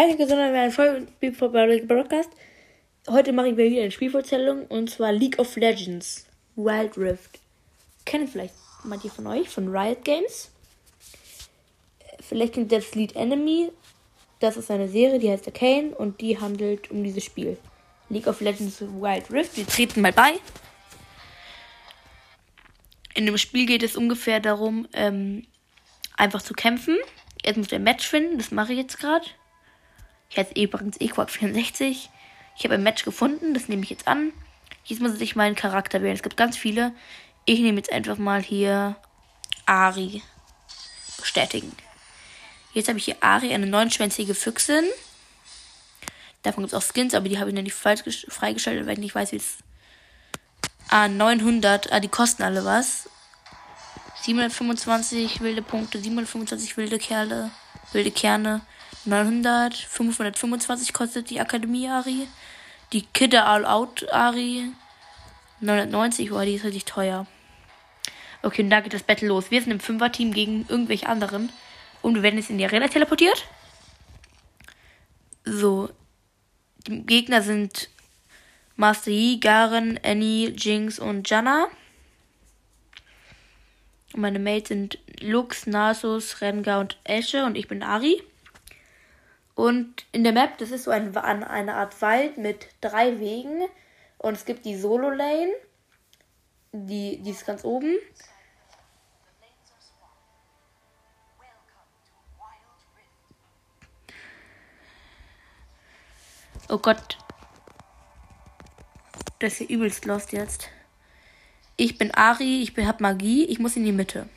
Hi, sondern wir ein Broadcast. Heute mache ich mir wieder eine Spielvorstellung und zwar League of Legends Wild Rift. Kennen vielleicht manche von euch von Riot Games. Vielleicht kennt ihr das Lead Enemy. Das ist eine Serie, die heißt Arcane und die handelt um dieses Spiel. League of Legends Wild Rift. Wir treten mal bei. In dem Spiel geht es ungefähr darum, ähm, einfach zu kämpfen. Jetzt muss der Match finden, das mache ich jetzt gerade. Ich heiße übrigens Equab64. Ich habe ein Match gefunden, das nehme ich jetzt an. Jetzt muss ich meinen Charakter wählen. Es gibt ganz viele. Ich nehme jetzt einfach mal hier Ari. Bestätigen. Jetzt habe ich hier Ari, eine neunschwänzige Füchsin. Davon gibt es auch Skins, aber die habe ich noch nicht freigeschaltet, weil ich nicht weiß, wie es. Ah, 900. Ah, die kosten alle was. 725 wilde Punkte, 725 wilde Kerle, wilde Kerne. 900, 525 kostet die Akademie Ari. Die Kidder All Out Ari. 990, oh, die ist richtig teuer. Okay, und da geht das Battle los. Wir sind im Fünfer-Team gegen irgendwelche anderen. Und wir werden jetzt in die Arena teleportiert. So. Die Gegner sind Master Yi, Garen, Annie, Jinx und Janna. Und meine Mates sind Lux, Nasus, Rengar und Esche und ich bin Ari. Und in der Map, das ist so ein, eine Art Wald mit drei Wegen. Und es gibt die Solo Lane. Die, die ist ganz oben. Oh Gott. Das ist hier übelst lost jetzt. Ich bin Ari, ich bin, hab Magie, ich muss in die Mitte.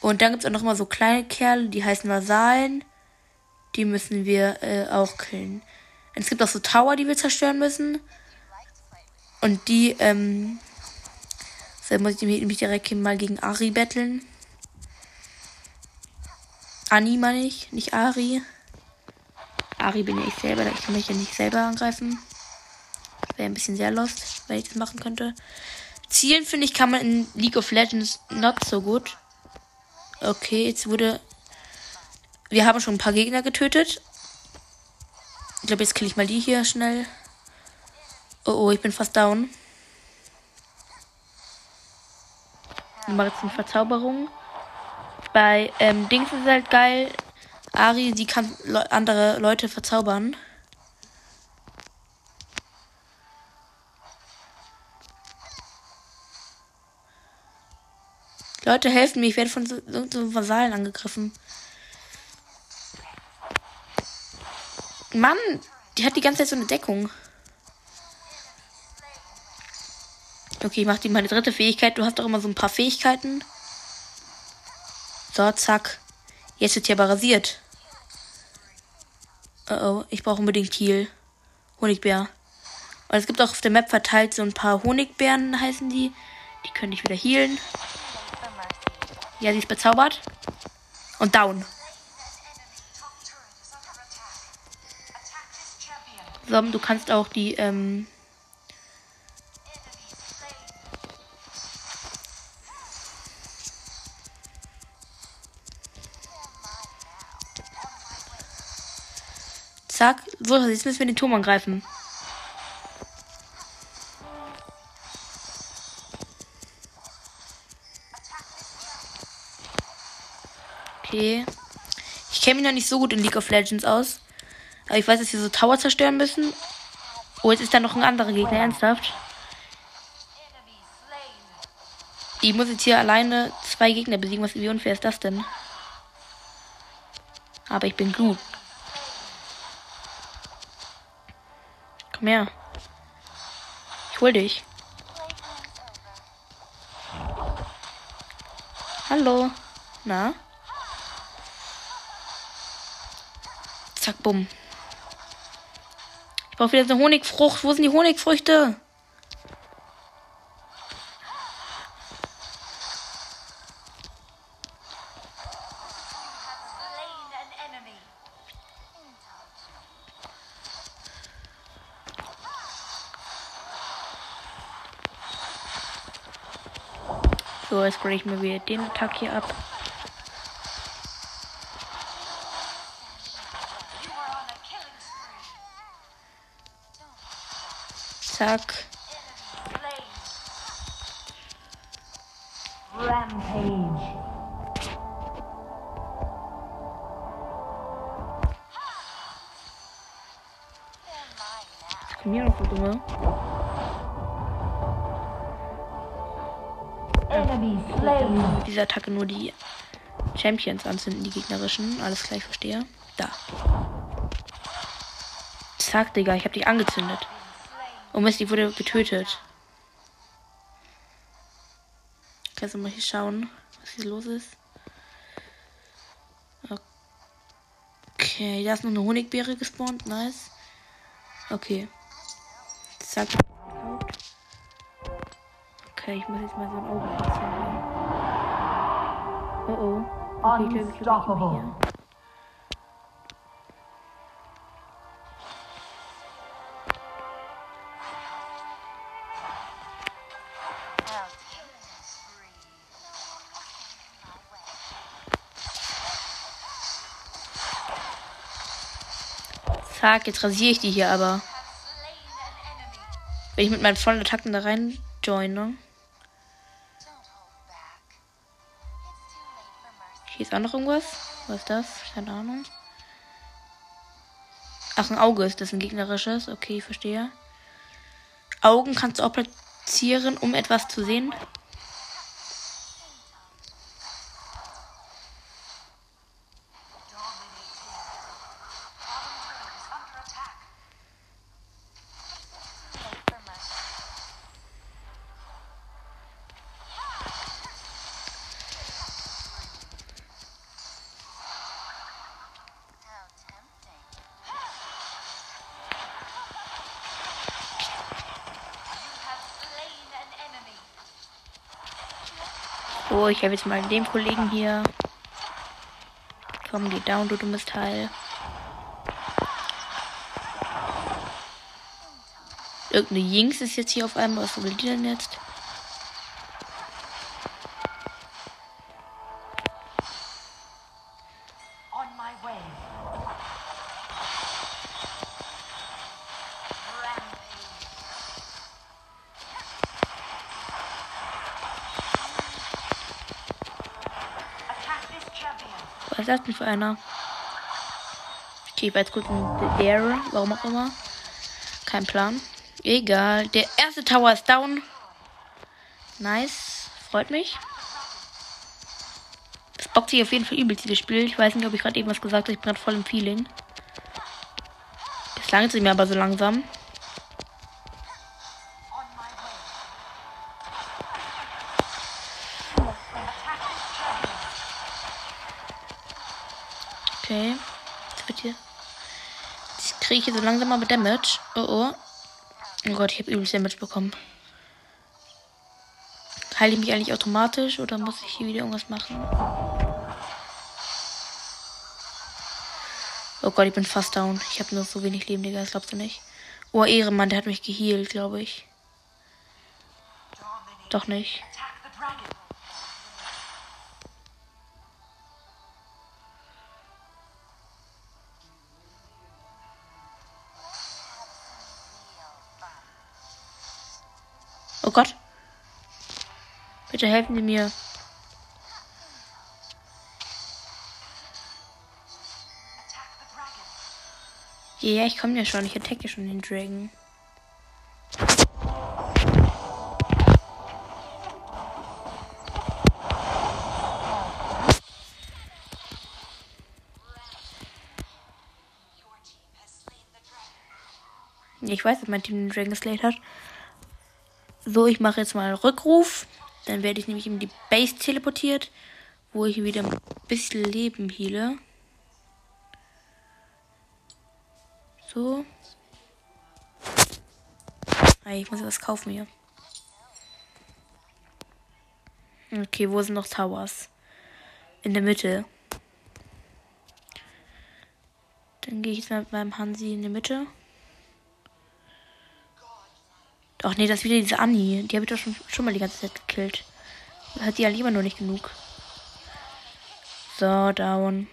Und dann gibt es auch noch mal so kleine Kerle, die heißen Vasallen. Die müssen wir äh, auch killen. Es gibt auch so Tower, die wir zerstören müssen. Und die, ähm. So muss ich mich direkt mal gegen Ari betteln. Ani meine ich, nicht Ari. Ari bin ja ich selber, ich kann mich ja nicht selber angreifen. Wäre ein bisschen sehr lost, wenn ich das machen könnte. Zielen, finde ich, kann man in League of Legends not so gut. Okay, jetzt wurde wir haben schon ein paar Gegner getötet. Ich glaube, jetzt kill ich mal die hier schnell. Oh, oh, ich bin fast down. Ich mache jetzt eine Verzauberung. Bei ähm, Dings ist halt geil. Ari, sie kann le andere Leute verzaubern. Leute, helfen mir. Ich werde von so, so Vasallen angegriffen. Mann, die hat die ganze Zeit so eine Deckung. Okay, ich mach die meine dritte Fähigkeit. Du hast doch immer so ein paar Fähigkeiten. So, zack. Jetzt wird hier aber rasiert. Oh oh, ich brauche unbedingt Heal. Honigbär. Und es gibt auch auf der Map verteilt so ein paar Honigbeeren, heißen die. Die könnte ich wieder healen. Ja, sie ist bezaubert. Und down. So, du kannst auch die, ähm, Zack. So, jetzt müssen wir den Turm angreifen. Okay. Ich kenne mich noch nicht so gut in League of Legends aus. Aber ich weiß, dass wir so Tower zerstören müssen. Oh, jetzt ist da noch ein anderer Gegner, ernsthaft. Ich muss jetzt hier alleine zwei Gegner besiegen. Was, wie unfair ist das denn? Aber ich bin gut. Komm her. Ich hol dich. Hallo. Na? Zack, bumm. Brauche wieder eine Honigfrucht. Wo sind die Honigfrüchte? So, jetzt breche ich mir wieder den Attack hier ab. Zack. Rampage. Was hier noch so dumme? Dieser Attacke nur die Champions anzünden, die gegnerischen. Alles gleich verstehe. Da. Zack, Digga, ich hab dich angezündet. Oh Mist, die wurde getötet. Kannst du mal hier schauen, was hier los ist? Okay, da ist noch eine Honigbeere gespawnt. Nice. Okay. Zack. Okay, ich muss jetzt mal so ein Auge. Oh oh. Okay, ich Zack, jetzt rasiere ich die hier aber. Wenn ich mit meinen vollen Attacken da rein joine. Hier ist auch noch irgendwas. Was ist das? Keine Ahnung. Ach, ein Auge ist das ein gegnerisches. Okay, verstehe. Augen kannst du auch platzieren, um etwas zu sehen. So, ich habe jetzt mal den Kollegen hier. Komm, geh down, du dummes Teil. Irgendeine Jinx ist jetzt hier auf einmal. Was will die denn jetzt? Was ist denn für einer? Okay, ich war jetzt kurz in the air. Warum auch immer. Kein Plan. Egal. Der erste Tower ist down. Nice. Freut mich. Das bockt sich auf jeden Fall übelst dieses Spiel. Ich weiß nicht, ob ich gerade irgendwas gesagt habe. Ich bin gerade voll im Feeling. Das langt sich mir aber so langsam. Ich hier so langsam aber Damage. Oh oh. Oh Gott, ich habe übelst Damage bekommen. Heile ich mich eigentlich automatisch oder muss ich hier wieder irgendwas machen? Oh Gott, ich bin fast down. Ich habe nur so wenig Leben, Digga. Das glaubst du nicht. Oh, Ehrenmann, der hat mich geheilt, glaube ich. Doch nicht. Oh Gott. Bitte helfen Sie mir. Ja, ja, ich komme ja schon. Ich attacke schon den Dragon. Ich weiß, dass mein Team den Dragon geslayed hat. So, ich mache jetzt mal einen Rückruf. Dann werde ich nämlich in die Base teleportiert, wo ich wieder ein bisschen Leben heale. So. Ich muss was kaufen hier. Okay, wo sind noch Towers? In der Mitte. Dann gehe ich jetzt mal mit meinem Hansi in die Mitte. Ach nee, das ist wieder diese Annie. Die habe ich doch schon, schon mal die ganze Zeit gekillt. Hat die ja lieber nur nicht genug. So, down.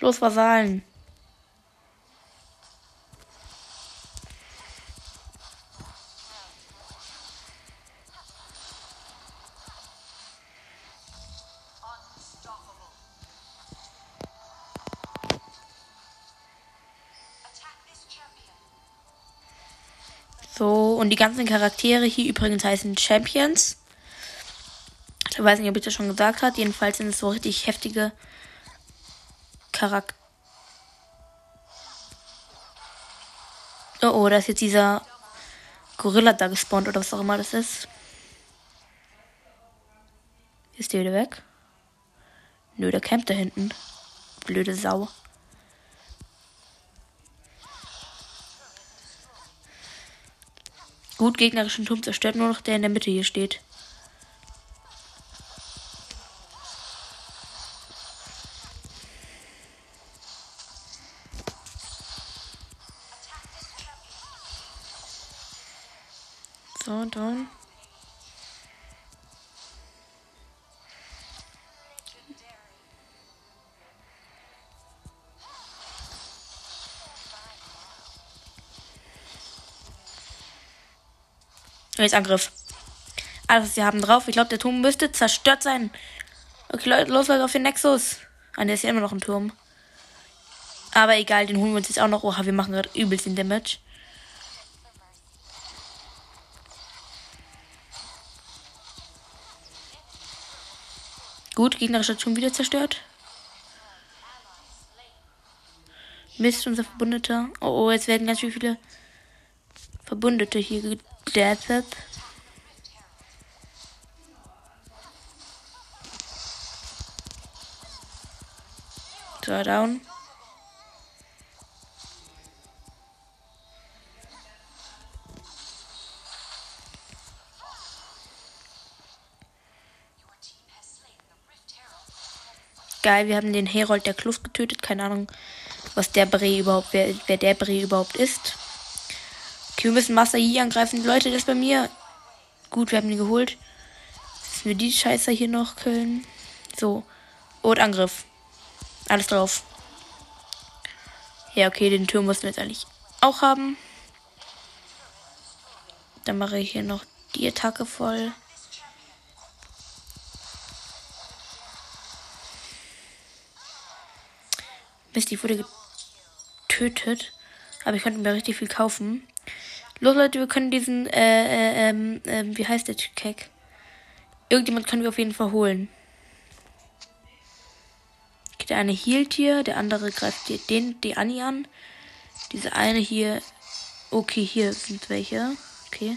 Los, Vasallen. Und die ganzen Charaktere hier übrigens heißen Champions. Ich weiß nicht, ob ich das schon gesagt habe. Jedenfalls sind es so richtig heftige Charaktere. Oh, oh, da ist jetzt dieser Gorilla da gespawnt oder was auch immer das ist. Ist der wieder weg? Nö, der campt da hinten. Blöde Sau. Gut, gegnerischen Turm zerstört nur noch der in der Mitte hier steht. Angriff. Alles, was sie haben drauf. Ich glaube, der Turm müsste zerstört sein. Okay, Leute, los, Leute, auf den Nexus. Ah, der ist ja immer noch ein Turm. Aber egal, den holen wir uns jetzt auch noch. Oha, wir machen gerade übelst den Damage. Gut, gegnerischer Turm wieder zerstört. Mist, unser Verbündeter. Oh, oh, jetzt werden ganz viele Verbündete hier gedeatet. So, down. Geil, wir haben den Herold der Kluft getötet. Keine Ahnung, was der Bray überhaupt, wer, wer der Bray überhaupt ist. Okay, wir müssen Master Yi angreifen. Leute, das bei mir. Gut, wir haben ihn geholt. Müssen wir die Scheiße hier noch killen. So. Und Angriff. Alles drauf. Ja, okay, den Turm mussten wir jetzt eigentlich auch haben. Dann mache ich hier noch die Attacke voll. Mist, ich wurde getötet. Aber ich konnte mir richtig viel kaufen. Los, Leute, wir können diesen, äh, äh, ähm, ähm, wie heißt der Keck? Irgendjemand können wir auf jeden Fall holen. Der eine hielt hier, der andere greift die, den, die Annie an. Diese eine hier. Okay, hier sind welche. Okay.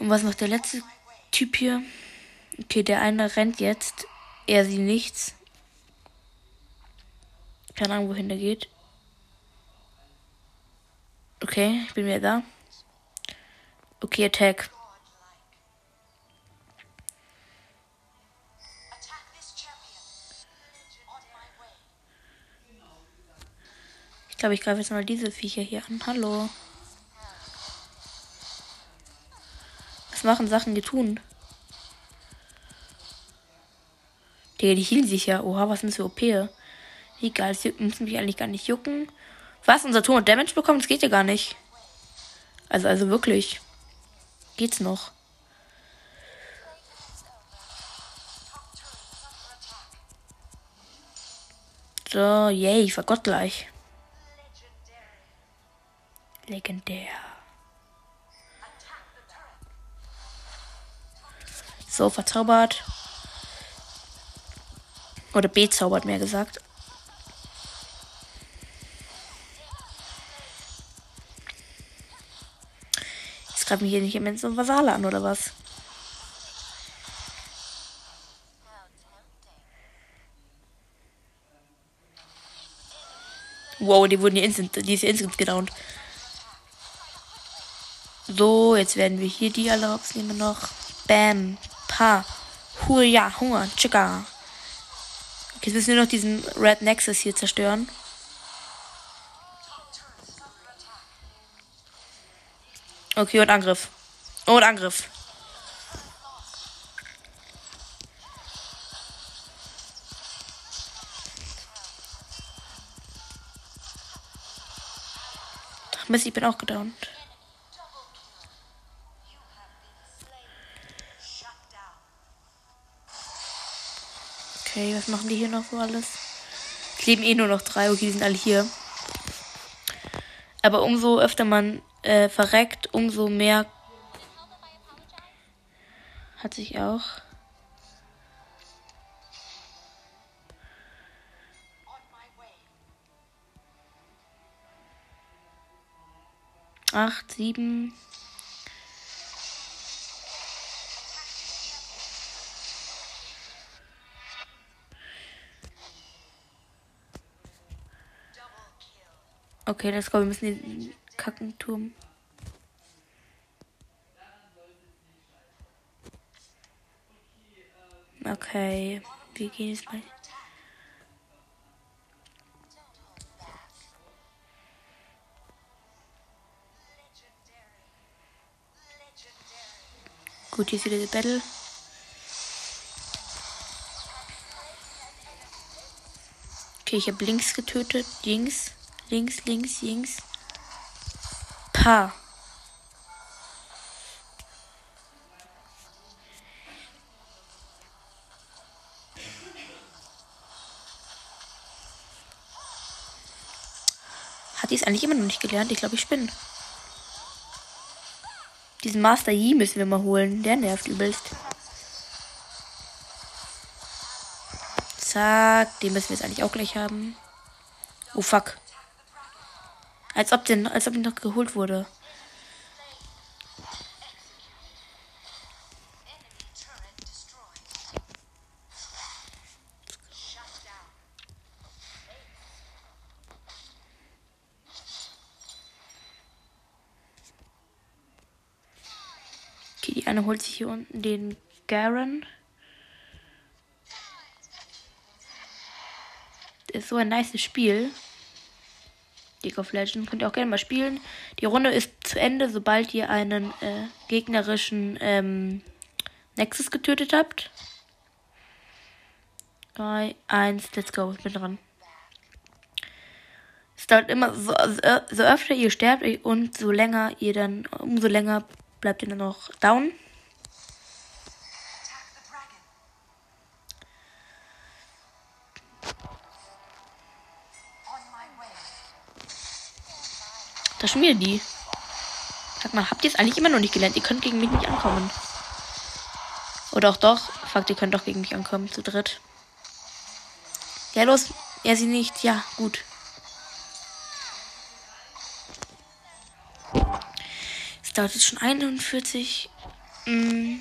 Und was macht der letzte Typ hier? Okay, der eine rennt jetzt. Er sieht nichts. Keine Ahnung, wohin der geht. Okay, ich bin wieder da. Okay, Attack. Ich glaube, ich greife jetzt mal diese Viecher hier an. Hallo. Was machen Sachen, die tun? Digga, die hielen sich ja. Oha, was sind für OP? Egal, juckt- muss mich eigentlich gar nicht jucken. Was? Unser Turm hat Damage bekommen? Das geht ja gar nicht. Also, also wirklich. Geht's noch? So, yay, ich war Gott gleich. Legendär. So, verzaubert. Oder bezaubert, mehr gesagt. Greifen hier nicht immens so Vasale an, oder was? Wow, die wurden hier instant, die ist hier instant gedownt. So, jetzt werden wir hier die alle rausnehmen noch. Bam. Pa. Huja, Hunger, Chica. Okay, jetzt müssen wir noch diesen Red Nexus hier zerstören. Okay, und Angriff. Und Angriff. Ach, Mist, ich bin auch gedownt. Okay, was machen die hier noch so alles? Es leben eh nur noch drei. Okay, die sind alle hier. Aber umso öfter man äh, verreckt, umso mehr hat sich auch. Acht, sieben. Okay, let's go. Wir müssen Kackenturm. Okay, wir gehen jetzt mal. Gut, hier ist wieder der Battle. Okay, ich habe links getötet. Links, links, links, links. Pa. Hat die es eigentlich immer noch nicht gelernt? Ich glaube, ich spinne. Diesen Master Yi müssen wir mal holen. Der nervt übelst. Zack, den müssen wir jetzt eigentlich auch gleich haben. Oh fuck. Als ob den, als ob den noch geholt wurde. Okay, die eine holt sich hier unten den Garen. Das ist so ein nices Spiel. League of Legends könnt ihr auch gerne mal spielen. Die Runde ist zu Ende, sobald ihr einen äh, gegnerischen ähm, Nexus getötet habt. 3, 1, let's go. Ich bin dran. Es dauert immer, so, so, so öfter ihr sterbt und so länger ihr dann, umso länger bleibt ihr dann noch down. Schon die. Sag mal, habt ihr es eigentlich immer noch nicht gelernt? Ihr könnt gegen mich nicht ankommen. Oder auch doch. Fuck, ihr könnt doch gegen mich ankommen, zu dritt. Ja, los. Er sie nicht. Ja, gut. Es dauert jetzt schon 41. Mm.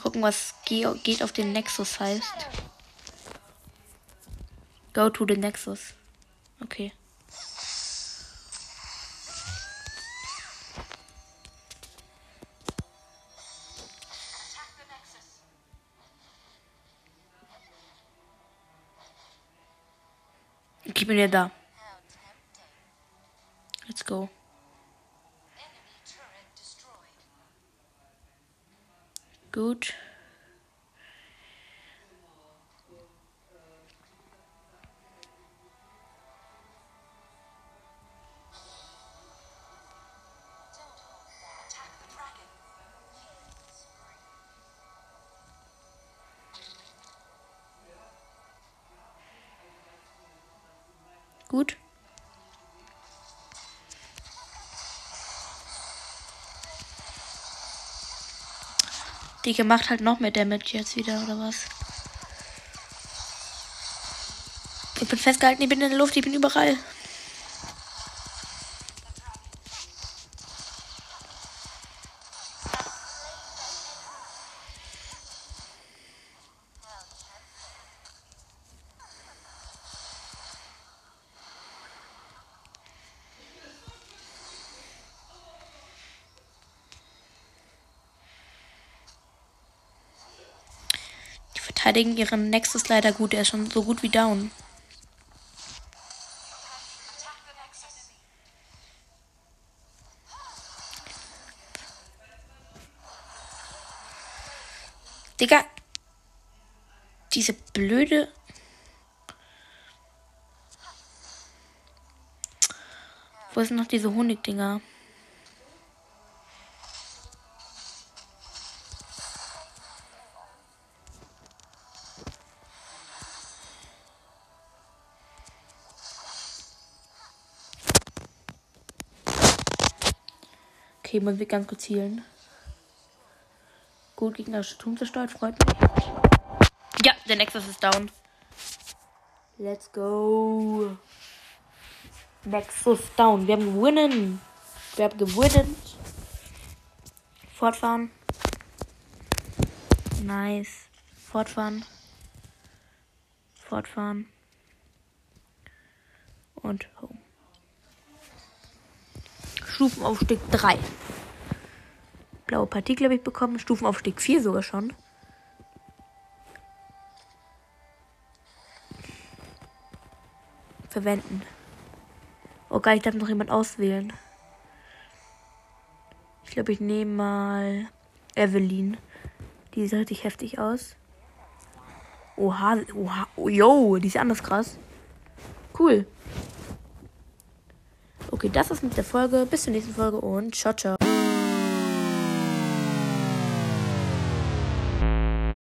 Mal gucken, was ge geht auf den Nexus heißt. Go to the Nexus. Okay. Ich bin ja da. Let's go. Gut. Gut. Die macht halt noch mehr Damage jetzt wieder, oder was? Ich bin festgehalten, ich bin in der Luft, ich bin überall. Verteidigen ihren Nexus leider gut, der ist schon so gut wie down. Digga. Diese blöde. Wo sind noch diese Honigdinger? Man wird ganz kurz zielen. Gut, gegnerische Turm zerstört, freut mich. Ja, der Nexus ist down. Let's go. Nexus down. Wir haben gewonnen. Wir haben gewonnen. Fortfahren. Nice. Fortfahren. Fortfahren. Und home. Stufenaufstieg 3. Blaue Partikel habe ich bekommen. Stufenaufstieg 4 sogar schon. Verwenden. Oh geil, ich darf noch jemand auswählen. Ich glaube, ich nehme mal Evelyn. Die sieht richtig heftig aus. Oha, oha, oh, yo, die ist anders krass. Cool. Okay, das ist mit der Folge. Bis zur nächsten Folge und ciao, ciao.